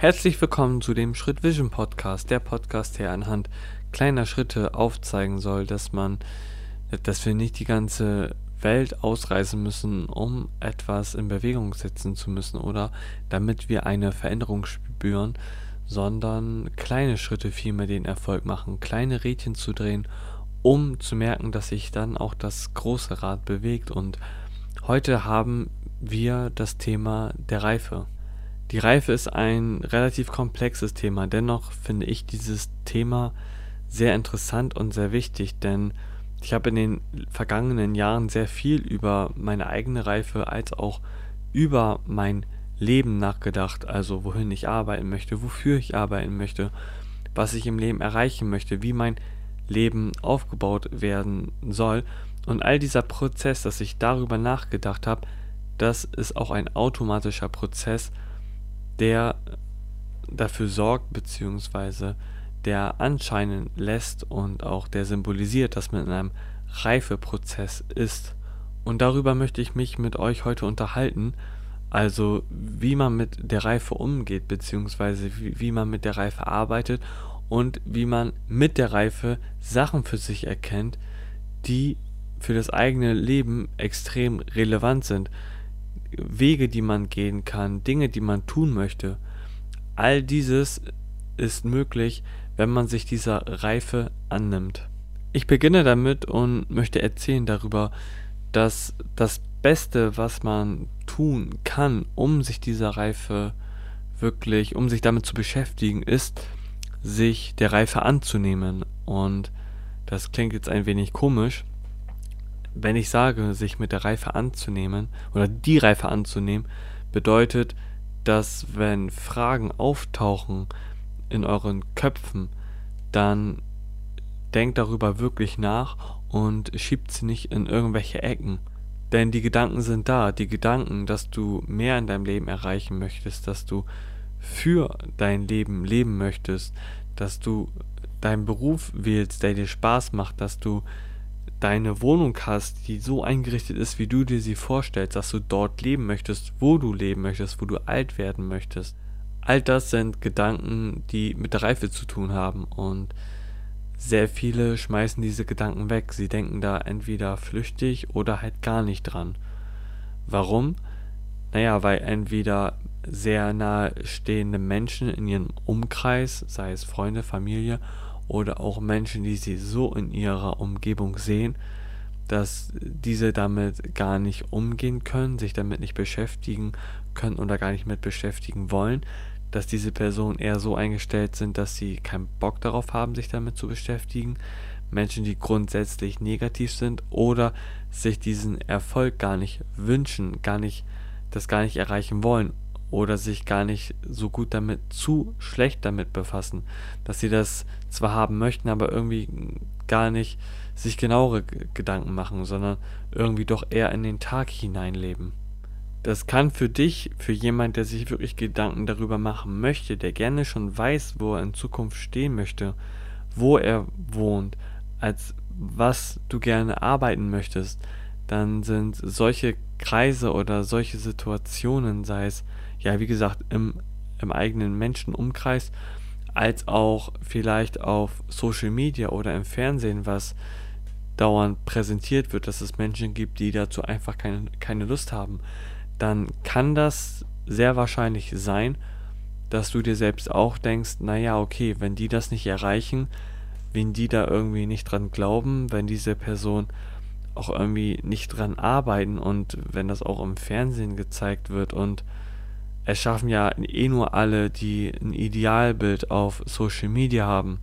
Herzlich willkommen zu dem Schritt Vision Podcast, der Podcast, der anhand kleiner Schritte aufzeigen soll, dass man, dass wir nicht die ganze Welt ausreisen müssen, um etwas in Bewegung setzen zu müssen oder damit wir eine Veränderung spüren, sondern kleine Schritte vielmehr den Erfolg machen, kleine Rädchen zu drehen, um zu merken, dass sich dann auch das große Rad bewegt. Und heute haben wir das Thema der Reife. Die Reife ist ein relativ komplexes Thema, dennoch finde ich dieses Thema sehr interessant und sehr wichtig, denn ich habe in den vergangenen Jahren sehr viel über meine eigene Reife als auch über mein Leben nachgedacht, also wohin ich arbeiten möchte, wofür ich arbeiten möchte, was ich im Leben erreichen möchte, wie mein Leben aufgebaut werden soll. Und all dieser Prozess, dass ich darüber nachgedacht habe, das ist auch ein automatischer Prozess, der dafür sorgt, beziehungsweise der anscheinen lässt und auch der symbolisiert, dass man in einem Reifeprozess ist. Und darüber möchte ich mich mit euch heute unterhalten, also wie man mit der Reife umgeht, beziehungsweise wie, wie man mit der Reife arbeitet und wie man mit der Reife Sachen für sich erkennt, die für das eigene Leben extrem relevant sind. Wege, die man gehen kann, Dinge, die man tun möchte. All dieses ist möglich, wenn man sich dieser Reife annimmt. Ich beginne damit und möchte erzählen darüber, dass das Beste, was man tun kann, um sich dieser Reife wirklich, um sich damit zu beschäftigen, ist, sich der Reife anzunehmen. Und das klingt jetzt ein wenig komisch, wenn ich sage, sich mit der Reife anzunehmen oder die Reife anzunehmen, bedeutet, dass wenn Fragen auftauchen in euren Köpfen, dann denkt darüber wirklich nach und schiebt sie nicht in irgendwelche Ecken. Denn die Gedanken sind da, die Gedanken, dass du mehr in deinem Leben erreichen möchtest, dass du für dein Leben leben möchtest, dass du deinen Beruf wählst, der dir Spaß macht, dass du deine Wohnung hast, die so eingerichtet ist, wie du dir sie vorstellst, dass du dort leben möchtest, wo du leben möchtest, wo du alt werden möchtest. All das sind Gedanken, die mit der Reife zu tun haben und sehr viele schmeißen diese Gedanken weg. Sie denken da entweder flüchtig oder halt gar nicht dran. Warum? Naja, weil entweder sehr nahe stehende Menschen in ihrem Umkreis, sei es Freunde, Familie oder auch Menschen, die sie so in ihrer Umgebung sehen, dass diese damit gar nicht umgehen können, sich damit nicht beschäftigen können oder gar nicht mit beschäftigen wollen, dass diese Personen eher so eingestellt sind, dass sie keinen Bock darauf haben, sich damit zu beschäftigen, Menschen, die grundsätzlich negativ sind oder sich diesen Erfolg gar nicht wünschen, gar nicht das gar nicht erreichen wollen oder sich gar nicht so gut damit, zu schlecht damit befassen, dass sie das zwar haben möchten, aber irgendwie gar nicht sich genauere Gedanken machen, sondern irgendwie doch eher in den Tag hineinleben. Das kann für dich, für jemand, der sich wirklich Gedanken darüber machen möchte, der gerne schon weiß, wo er in Zukunft stehen möchte, wo er wohnt, als was du gerne arbeiten möchtest, dann sind solche Kreise oder solche Situationen, sei es ja, wie gesagt, im, im eigenen Menschenumkreis, als auch vielleicht auf Social Media oder im Fernsehen, was dauernd präsentiert wird, dass es Menschen gibt, die dazu einfach keine, keine Lust haben, dann kann das sehr wahrscheinlich sein, dass du dir selbst auch denkst, naja, okay, wenn die das nicht erreichen, wenn die da irgendwie nicht dran glauben, wenn diese Person auch irgendwie nicht dran arbeiten und wenn das auch im Fernsehen gezeigt wird und es schaffen ja eh nur alle, die ein Idealbild auf Social Media haben,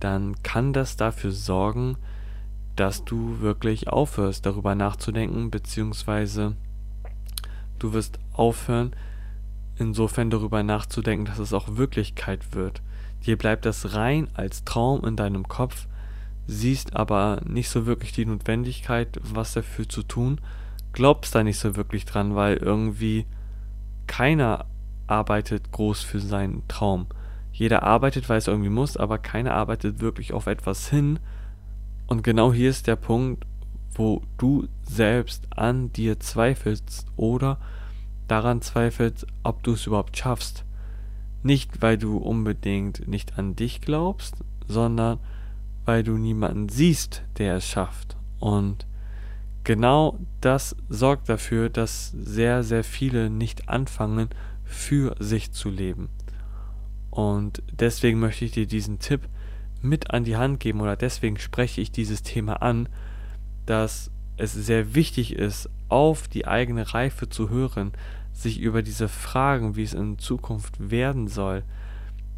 dann kann das dafür sorgen, dass du wirklich aufhörst, darüber nachzudenken, beziehungsweise du wirst aufhören, insofern darüber nachzudenken, dass es auch Wirklichkeit wird. Dir bleibt das rein als Traum in deinem Kopf, siehst aber nicht so wirklich die Notwendigkeit, was dafür zu tun, glaubst da nicht so wirklich dran, weil irgendwie keiner arbeitet groß für seinen Traum. Jeder arbeitet, weil es irgendwie muss, aber keiner arbeitet wirklich auf etwas hin. Und genau hier ist der Punkt, wo du selbst an dir zweifelst oder daran zweifelst, ob du es überhaupt schaffst. Nicht, weil du unbedingt nicht an dich glaubst, sondern weil du niemanden siehst, der es schafft. Und genau das sorgt dafür, dass sehr, sehr viele nicht anfangen, für sich zu leben. Und deswegen möchte ich dir diesen Tipp mit an die Hand geben oder deswegen spreche ich dieses Thema an, dass es sehr wichtig ist, auf die eigene Reife zu hören, sich über diese Fragen, wie es in Zukunft werden soll,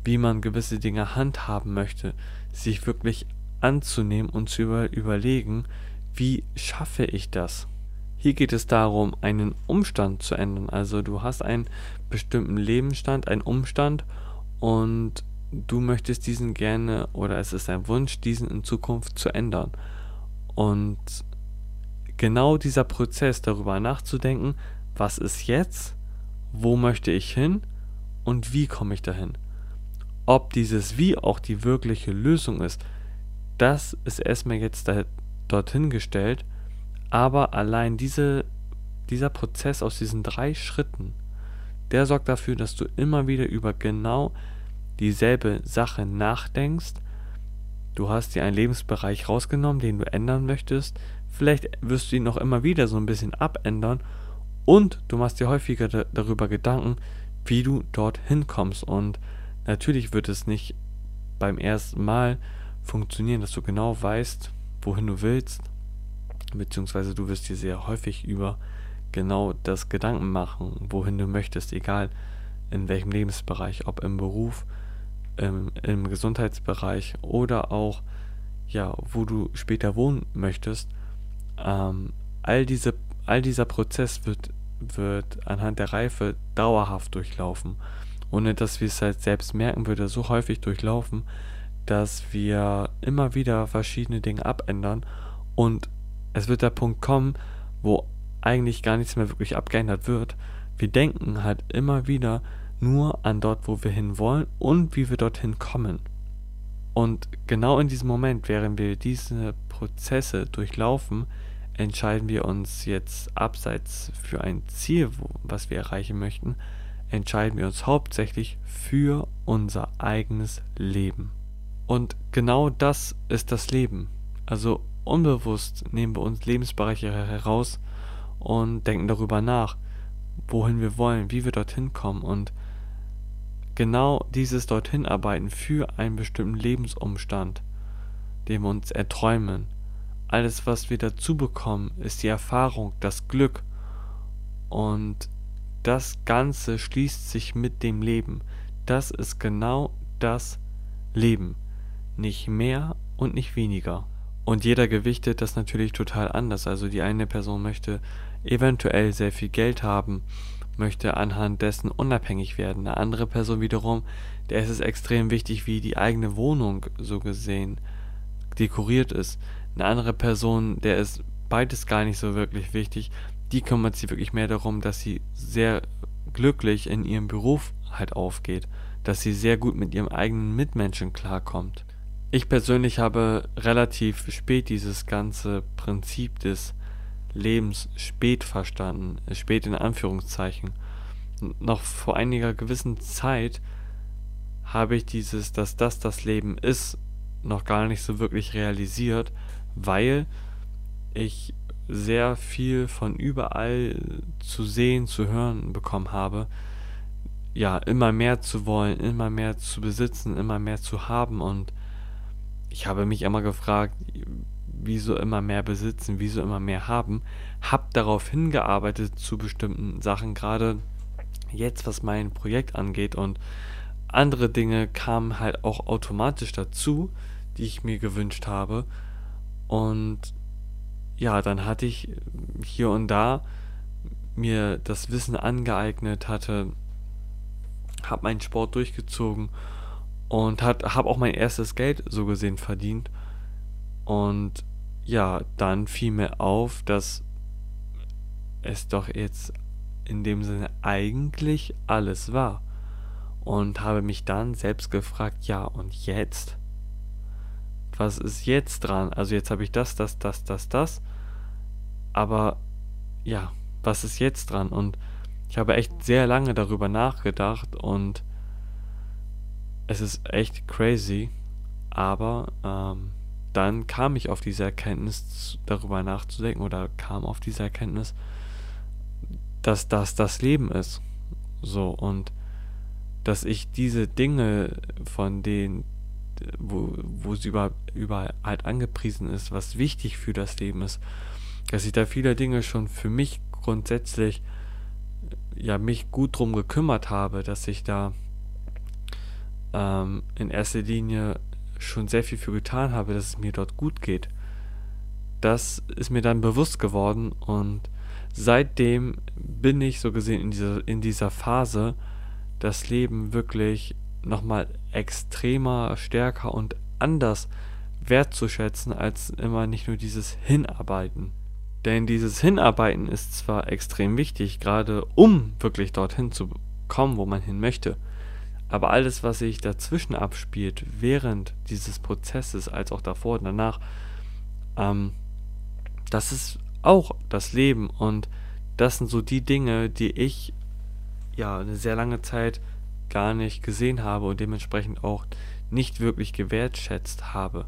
wie man gewisse Dinge handhaben möchte, sich wirklich anzunehmen und zu über überlegen, wie schaffe ich das? Hier geht es darum, einen Umstand zu ändern. Also du hast einen bestimmten Lebensstand, einen Umstand und du möchtest diesen gerne oder es ist ein Wunsch, diesen in Zukunft zu ändern. Und genau dieser Prozess darüber nachzudenken, was ist jetzt, wo möchte ich hin und wie komme ich dahin. Ob dieses Wie auch die wirkliche Lösung ist, das ist erstmal jetzt da, dorthin gestellt, aber allein diese, dieser Prozess aus diesen drei Schritten, der sorgt dafür, dass du immer wieder über genau dieselbe Sache nachdenkst. Du hast dir einen Lebensbereich rausgenommen, den du ändern möchtest. Vielleicht wirst du ihn noch immer wieder so ein bisschen abändern. Und du machst dir häufiger darüber Gedanken, wie du dorthin kommst. Und natürlich wird es nicht beim ersten Mal funktionieren, dass du genau weißt, wohin du willst. Beziehungsweise du wirst dir sehr häufig über genau das Gedanken machen, wohin du möchtest, egal in welchem Lebensbereich, ob im Beruf, im, im Gesundheitsbereich oder auch, ja, wo du später wohnen möchtest. Ähm, all, diese, all dieser Prozess wird, wird anhand der Reife dauerhaft durchlaufen, ohne dass wir es halt selbst merken, würde so häufig durchlaufen, dass wir immer wieder verschiedene Dinge abändern und es wird der Punkt kommen, wo eigentlich gar nichts mehr wirklich abgeändert wird. Wir denken halt immer wieder nur an dort, wo wir hinwollen und wie wir dorthin kommen. Und genau in diesem Moment, während wir diese Prozesse durchlaufen, entscheiden wir uns jetzt abseits für ein Ziel, was wir erreichen möchten, entscheiden wir uns hauptsächlich für unser eigenes Leben. Und genau das ist das Leben. Also unbewusst nehmen wir uns Lebensbereiche heraus und denken darüber nach, wohin wir wollen, wie wir dorthin kommen und genau dieses dorthin arbeiten für einen bestimmten Lebensumstand, den wir uns erträumen. Alles, was wir dazu bekommen, ist die Erfahrung, das Glück und das Ganze schließt sich mit dem Leben. Das ist genau das Leben. Nicht mehr und nicht weniger. Und jeder gewichtet das natürlich total anders. Also die eine Person möchte eventuell sehr viel Geld haben möchte anhand dessen unabhängig werden. Eine andere Person wiederum, der ist es extrem wichtig, wie die eigene Wohnung so gesehen dekoriert ist. Eine andere Person, der ist beides gar nicht so wirklich wichtig. Die kümmert sich wirklich mehr darum, dass sie sehr glücklich in ihrem Beruf halt aufgeht, dass sie sehr gut mit ihrem eigenen Mitmenschen klarkommt. Ich persönlich habe relativ spät dieses ganze Prinzip des Lebens spät verstanden, spät in Anführungszeichen. Noch vor einiger gewissen Zeit habe ich dieses, dass das das Leben ist, noch gar nicht so wirklich realisiert, weil ich sehr viel von überall zu sehen, zu hören bekommen habe, ja, immer mehr zu wollen, immer mehr zu besitzen, immer mehr zu haben und ich habe mich immer gefragt, wieso immer mehr besitzen, wieso immer mehr haben, habe darauf hingearbeitet zu bestimmten Sachen, gerade jetzt, was mein Projekt angeht. Und andere Dinge kamen halt auch automatisch dazu, die ich mir gewünscht habe. Und ja, dann hatte ich hier und da mir das Wissen angeeignet hatte, habe meinen Sport durchgezogen und habe auch mein erstes Geld so gesehen verdient und ja, dann fiel mir auf, dass es doch jetzt in dem Sinne eigentlich alles war. Und habe mich dann selbst gefragt, ja, und jetzt? Was ist jetzt dran? Also jetzt habe ich das, das, das, das, das. Aber ja, was ist jetzt dran? Und ich habe echt sehr lange darüber nachgedacht und es ist echt crazy, aber ähm, dann kam ich auf diese Erkenntnis, darüber nachzudenken oder kam auf diese Erkenntnis, dass das das Leben ist. So und dass ich diese Dinge, von denen, wo, wo sie über, überall halt angepriesen ist, was wichtig für das Leben ist, dass ich da viele Dinge schon für mich grundsätzlich ja mich gut drum gekümmert habe, dass ich da ähm, in erster Linie schon sehr viel für getan habe, dass es mir dort gut geht. Das ist mir dann bewusst geworden und seitdem bin ich so gesehen in dieser, in dieser Phase, das Leben wirklich nochmal extremer, stärker und anders wertzuschätzen, als immer nicht nur dieses Hinarbeiten. Denn dieses Hinarbeiten ist zwar extrem wichtig, gerade um wirklich dorthin zu kommen, wo man hin möchte, aber alles, was sich dazwischen abspielt, während dieses Prozesses, als auch davor und danach, ähm, das ist auch das Leben und das sind so die Dinge, die ich ja eine sehr lange Zeit gar nicht gesehen habe und dementsprechend auch nicht wirklich gewertschätzt habe.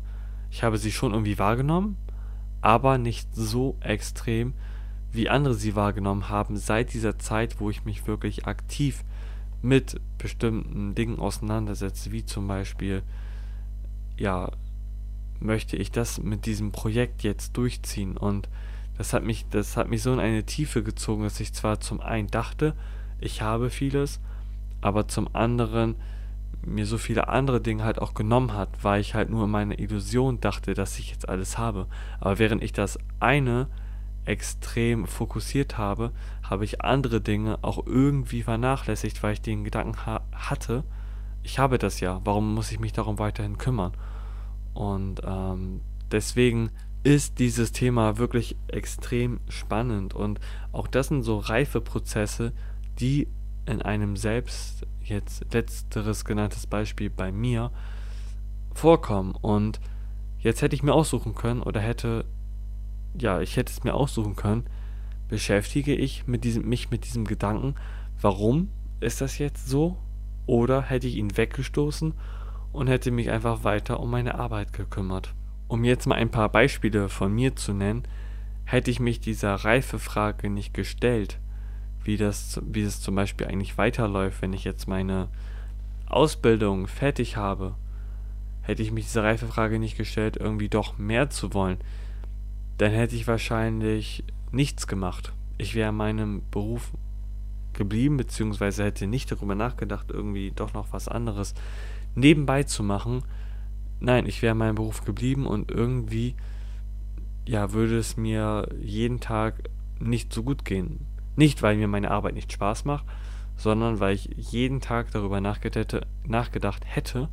Ich habe sie schon irgendwie wahrgenommen, aber nicht so extrem, wie andere sie wahrgenommen haben, seit dieser Zeit, wo ich mich wirklich aktiv mit bestimmten Dingen auseinandersetze, wie zum Beispiel, ja, möchte ich das mit diesem Projekt jetzt durchziehen und das hat mich, das hat mich so in eine Tiefe gezogen, dass ich zwar zum einen dachte, ich habe vieles, aber zum anderen mir so viele andere Dinge halt auch genommen hat, weil ich halt nur in meiner Illusion dachte, dass ich jetzt alles habe. Aber während ich das eine extrem fokussiert habe, habe ich andere Dinge auch irgendwie vernachlässigt, weil ich den Gedanken ha hatte, ich habe das ja, warum muss ich mich darum weiterhin kümmern? Und ähm, deswegen ist dieses Thema wirklich extrem spannend und auch das sind so reife Prozesse, die in einem selbst, jetzt letzteres genanntes Beispiel bei mir, vorkommen. Und jetzt hätte ich mir aussuchen können oder hätte, ja, ich hätte es mir aussuchen können, beschäftige ich mit diesem, mich mit diesem Gedanken, warum ist das jetzt so? Oder hätte ich ihn weggestoßen und hätte mich einfach weiter um meine Arbeit gekümmert. Um jetzt mal ein paar Beispiele von mir zu nennen, hätte ich mich dieser Reifefrage nicht gestellt, wie das, wie es zum Beispiel eigentlich weiterläuft, wenn ich jetzt meine Ausbildung fertig habe, hätte ich mich diese Reifefrage nicht gestellt, irgendwie doch mehr zu wollen, dann hätte ich wahrscheinlich nichts gemacht. Ich wäre in meinem Beruf geblieben, beziehungsweise hätte nicht darüber nachgedacht, irgendwie doch noch was anderes nebenbei zu machen. Nein, ich wäre in meinem Beruf geblieben und irgendwie, ja, würde es mir jeden Tag nicht so gut gehen. Nicht, weil mir meine Arbeit nicht Spaß macht, sondern weil ich jeden Tag darüber nachgedacht hätte,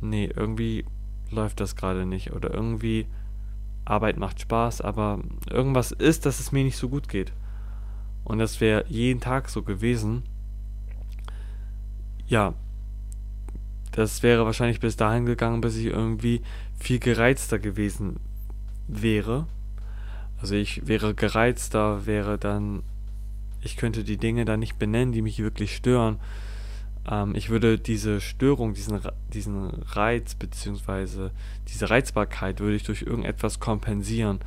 nee, irgendwie läuft das gerade nicht oder irgendwie Arbeit macht Spaß, aber irgendwas ist, dass es mir nicht so gut geht. Und das wäre jeden Tag so gewesen. Ja, das wäre wahrscheinlich bis dahin gegangen, bis ich irgendwie viel gereizter gewesen wäre. Also ich wäre gereizter, wäre dann ich könnte die Dinge da nicht benennen, die mich wirklich stören. Ähm, ich würde diese Störung, diesen, diesen Reiz bzw. diese Reizbarkeit würde ich durch irgendetwas kompensieren.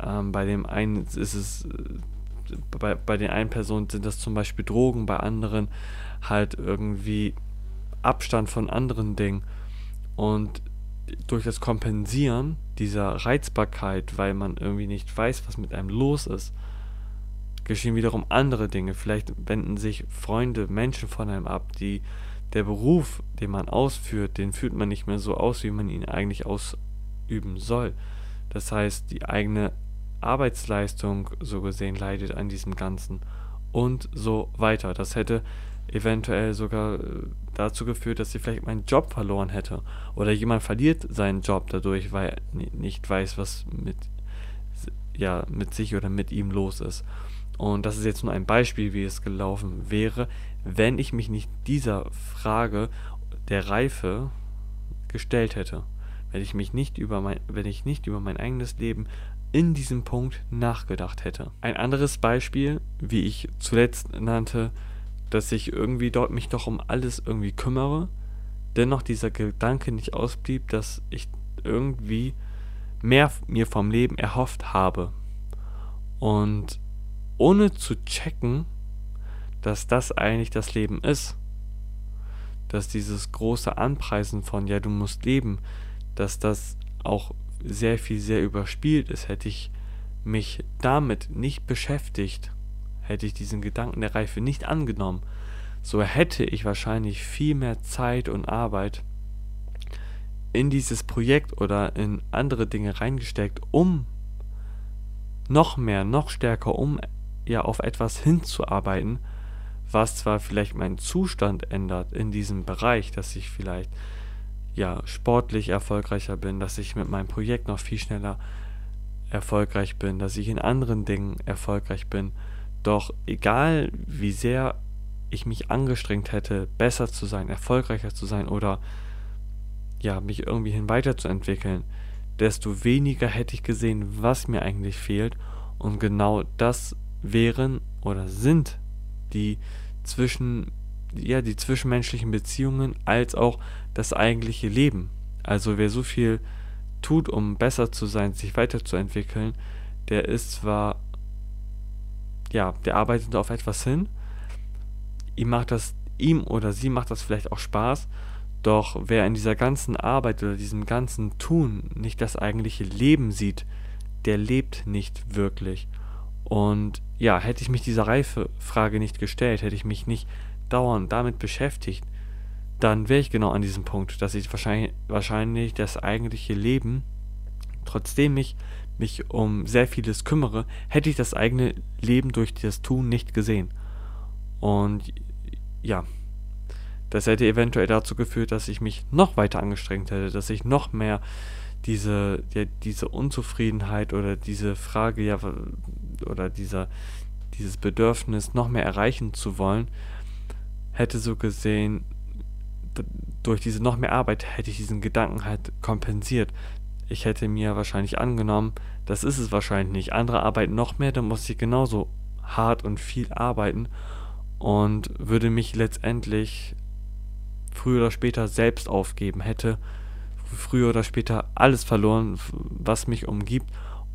Ähm, bei dem einen ist es, äh, bei, bei den einen Personen sind das zum Beispiel Drogen, bei anderen halt irgendwie Abstand von anderen Dingen. Und durch das Kompensieren dieser Reizbarkeit, weil man irgendwie nicht weiß, was mit einem los ist, geschehen wiederum andere Dinge. Vielleicht wenden sich Freunde, Menschen von einem ab, die der Beruf, den man ausführt, den führt man nicht mehr so aus, wie man ihn eigentlich ausüben soll. Das heißt, die eigene Arbeitsleistung so gesehen leidet an diesem Ganzen und so weiter. Das hätte eventuell sogar äh, dazu geführt, dass sie vielleicht meinen Job verloren hätte. Oder jemand verliert seinen Job dadurch, weil er nicht weiß, was mit, ja, mit sich oder mit ihm los ist. Und das ist jetzt nur ein Beispiel, wie es gelaufen wäre, wenn ich mich nicht dieser Frage der Reife gestellt hätte. Wenn ich mich nicht über mein, wenn ich nicht über mein eigenes Leben in diesem Punkt nachgedacht hätte. Ein anderes Beispiel, wie ich zuletzt nannte, dass ich irgendwie dort mich doch um alles irgendwie kümmere, dennoch dieser Gedanke nicht ausblieb, dass ich irgendwie mehr mir vom Leben erhofft habe. Und ohne zu checken, dass das eigentlich das Leben ist, dass dieses große Anpreisen von, ja, du musst leben, dass das auch sehr viel sehr überspielt ist, hätte ich mich damit nicht beschäftigt, hätte ich diesen Gedanken der Reife nicht angenommen, so hätte ich wahrscheinlich viel mehr Zeit und Arbeit in dieses Projekt oder in andere Dinge reingesteckt, um noch mehr, noch stärker, um ja auf etwas hinzuarbeiten, was zwar vielleicht meinen Zustand ändert in diesem Bereich, dass ich vielleicht ja sportlich erfolgreicher bin, dass ich mit meinem Projekt noch viel schneller erfolgreich bin, dass ich in anderen Dingen erfolgreich bin. Doch egal wie sehr ich mich angestrengt hätte, besser zu sein, erfolgreicher zu sein oder ja, mich irgendwie hin weiterzuentwickeln, desto weniger hätte ich gesehen, was mir eigentlich fehlt. Und genau das wären oder sind die zwischen ja, die zwischenmenschlichen Beziehungen als auch das eigentliche Leben. Also wer so viel tut, um besser zu sein, sich weiterzuentwickeln, der ist zwar ja, der arbeitet auf etwas hin, ihm macht das, ihm oder sie macht das vielleicht auch Spaß, doch wer in dieser ganzen Arbeit oder diesem ganzen Tun nicht das eigentliche Leben sieht, der lebt nicht wirklich. Und ja, hätte ich mich dieser Reifefrage nicht gestellt, hätte ich mich nicht dauernd damit beschäftigt, dann wäre ich genau an diesem Punkt, dass ich wahrscheinlich, wahrscheinlich das eigentliche Leben, trotzdem ich mich um sehr vieles kümmere, hätte ich das eigene Leben durch das Tun nicht gesehen. Und ja, das hätte eventuell dazu geführt, dass ich mich noch weiter angestrengt hätte, dass ich noch mehr diese, ja, diese Unzufriedenheit oder diese Frage, ja, oder dieser, dieses Bedürfnis, noch mehr erreichen zu wollen, hätte so gesehen, durch diese noch mehr Arbeit hätte ich diesen Gedanken halt kompensiert. Ich hätte mir wahrscheinlich angenommen, das ist es wahrscheinlich nicht. Andere arbeiten noch mehr, dann muss ich genauso hart und viel arbeiten und würde mich letztendlich früher oder später selbst aufgeben, hätte früher oder später alles verloren, was mich umgibt,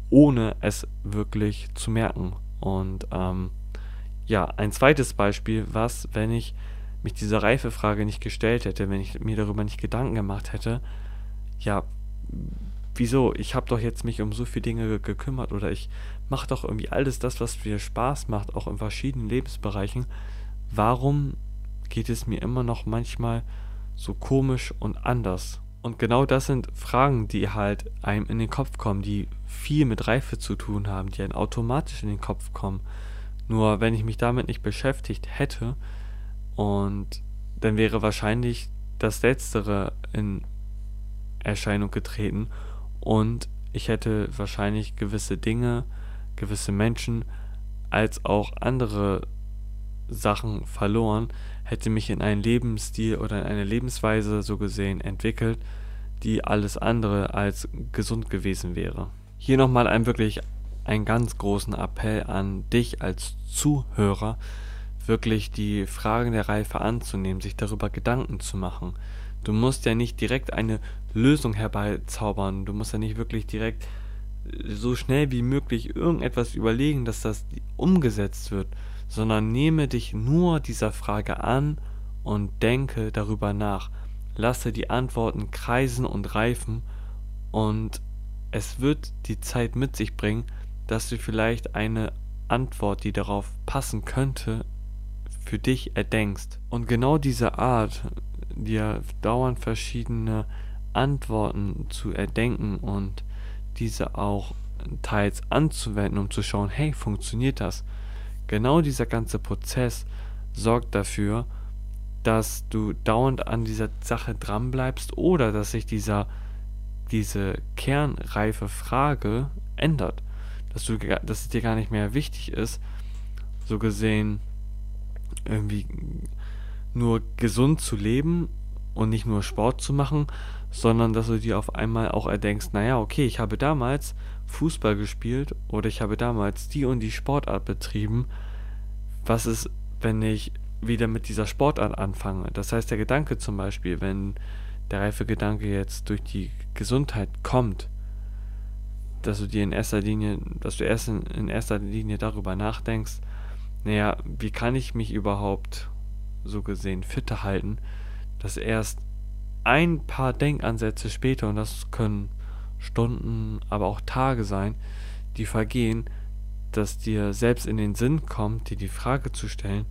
ohne es wirklich zu merken. Und ähm, ja, ein zweites Beispiel, was, wenn ich mich dieser Reifefrage nicht gestellt hätte, wenn ich mir darüber nicht Gedanken gemacht hätte, ja, wieso? Ich habe doch jetzt mich um so viele Dinge gekümmert oder ich mache doch irgendwie alles das, was mir Spaß macht, auch in verschiedenen Lebensbereichen warum geht es mir immer noch manchmal so komisch und anders? Und genau das sind Fragen, die halt einem in den Kopf kommen, die viel mit Reife zu tun haben, die einem automatisch in den Kopf kommen. Nur wenn ich mich damit nicht beschäftigt hätte, und dann wäre wahrscheinlich das Letztere in Erscheinung getreten und ich hätte wahrscheinlich gewisse Dinge, gewisse Menschen als auch andere Sachen verloren, hätte mich in einen Lebensstil oder in eine Lebensweise so gesehen entwickelt, die alles andere als gesund gewesen wäre. Hier nochmal ein wirklich einen ganz großen Appell an dich als Zuhörer, wirklich die Fragen der Reife anzunehmen, sich darüber Gedanken zu machen. Du musst ja nicht direkt eine Lösung herbeizaubern, du musst ja nicht wirklich direkt so schnell wie möglich irgendetwas überlegen, dass das umgesetzt wird, sondern nehme dich nur dieser Frage an und denke darüber nach. Lasse die Antworten kreisen und reifen und es wird die Zeit mit sich bringen, dass du vielleicht eine Antwort, die darauf passen könnte, für dich erdenkst. Und genau diese Art, dir dauernd verschiedene Antworten zu erdenken und diese auch teils anzuwenden, um zu schauen, hey, funktioniert das? Genau dieser ganze Prozess sorgt dafür, dass du dauernd an dieser Sache dranbleibst oder dass sich dieser, diese kernreife Frage ändert. Dass, du, dass es dir gar nicht mehr wichtig ist, so gesehen irgendwie nur gesund zu leben und nicht nur Sport zu machen, sondern dass du dir auf einmal auch erdenkst, naja, okay, ich habe damals Fußball gespielt oder ich habe damals die und die Sportart betrieben. Was ist, wenn ich wieder mit dieser Sportart anfange. Das heißt, der Gedanke zum Beispiel, wenn der reife Gedanke jetzt durch die Gesundheit kommt, dass du dir in erster Linie, dass du erst in, in erster Linie darüber nachdenkst, naja, wie kann ich mich überhaupt so gesehen fitter halten, dass erst ein paar Denkansätze später, und das können Stunden, aber auch Tage sein, die vergehen, dass dir selbst in den Sinn kommt, dir die Frage zu stellen,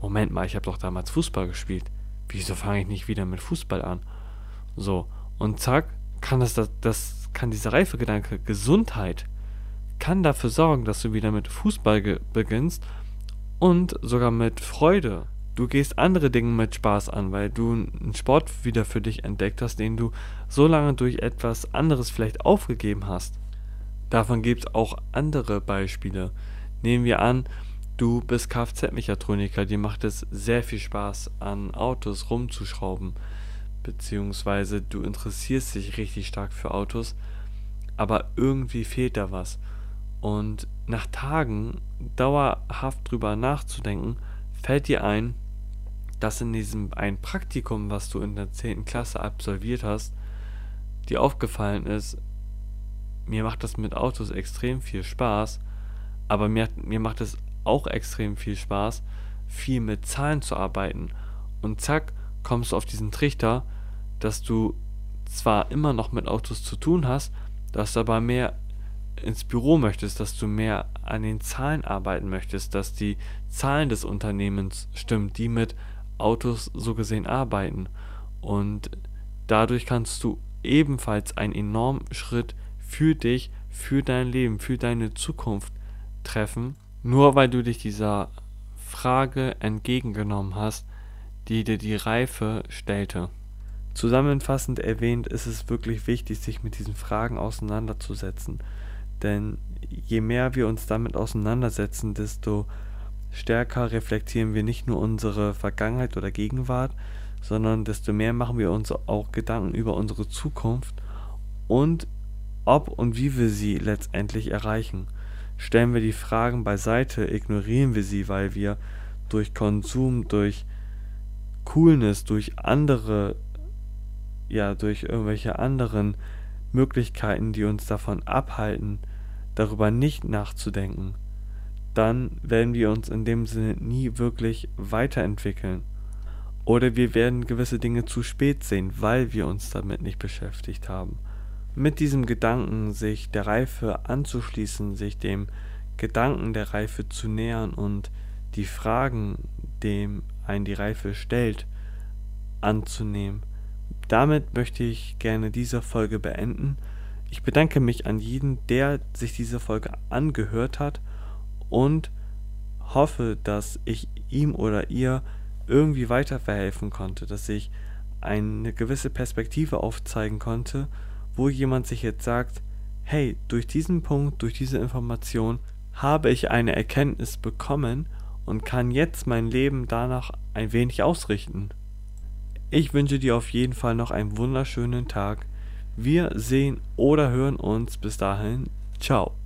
Moment mal, ich habe doch damals Fußball gespielt. Wieso fange ich nicht wieder mit Fußball an? So, und zack, kann das, das, kann dieser reife Gedanke Gesundheit kann dafür sorgen, dass du wieder mit Fußball beginnst und sogar mit Freude. Du gehst andere Dinge mit Spaß an, weil du einen Sport wieder für dich entdeckt hast, den du so lange durch etwas anderes vielleicht aufgegeben hast. Davon gibt es auch andere Beispiele. Nehmen wir an, du bist Kfz-Mechatroniker, dir macht es sehr viel Spaß, an Autos rumzuschrauben, beziehungsweise du interessierst dich richtig stark für Autos, aber irgendwie fehlt da was. Und nach Tagen dauerhaft drüber nachzudenken, fällt dir ein, dass in diesem ein Praktikum, was du in der 10. Klasse absolviert hast, dir aufgefallen ist, mir macht das mit Autos extrem viel Spaß, aber mir, mir macht es auch extrem viel Spaß, viel mit Zahlen zu arbeiten. Und zack, kommst du auf diesen Trichter, dass du zwar immer noch mit Autos zu tun hast, dass du aber mehr ins Büro möchtest, dass du mehr an den Zahlen arbeiten möchtest, dass die Zahlen des Unternehmens stimmen, die mit Autos so gesehen arbeiten. Und dadurch kannst du ebenfalls einen enormen Schritt für dich, für dein Leben, für deine Zukunft treffen, nur weil du dich dieser Frage entgegengenommen hast, die dir die Reife stellte. Zusammenfassend erwähnt ist es wirklich wichtig, sich mit diesen Fragen auseinanderzusetzen. Denn je mehr wir uns damit auseinandersetzen, desto stärker reflektieren wir nicht nur unsere Vergangenheit oder Gegenwart, sondern desto mehr machen wir uns auch Gedanken über unsere Zukunft und ob und wie wir sie letztendlich erreichen. Stellen wir die Fragen beiseite, ignorieren wir sie, weil wir durch Konsum, durch Coolness, durch andere, ja, durch irgendwelche anderen Möglichkeiten, die uns davon abhalten, darüber nicht nachzudenken, dann werden wir uns in dem Sinne nie wirklich weiterentwickeln. Oder wir werden gewisse Dinge zu spät sehen, weil wir uns damit nicht beschäftigt haben. Mit diesem Gedanken, sich der Reife anzuschließen, sich dem Gedanken der Reife zu nähern und die Fragen, dem ein die Reife stellt, anzunehmen. Damit möchte ich gerne diese Folge beenden. Ich bedanke mich an jeden, der sich diese Folge angehört hat und hoffe, dass ich ihm oder ihr irgendwie weiterverhelfen konnte, dass ich eine gewisse Perspektive aufzeigen konnte, wo jemand sich jetzt sagt, hey, durch diesen Punkt, durch diese Information habe ich eine Erkenntnis bekommen und kann jetzt mein Leben danach ein wenig ausrichten. Ich wünsche dir auf jeden Fall noch einen wunderschönen Tag. Wir sehen oder hören uns bis dahin. Ciao.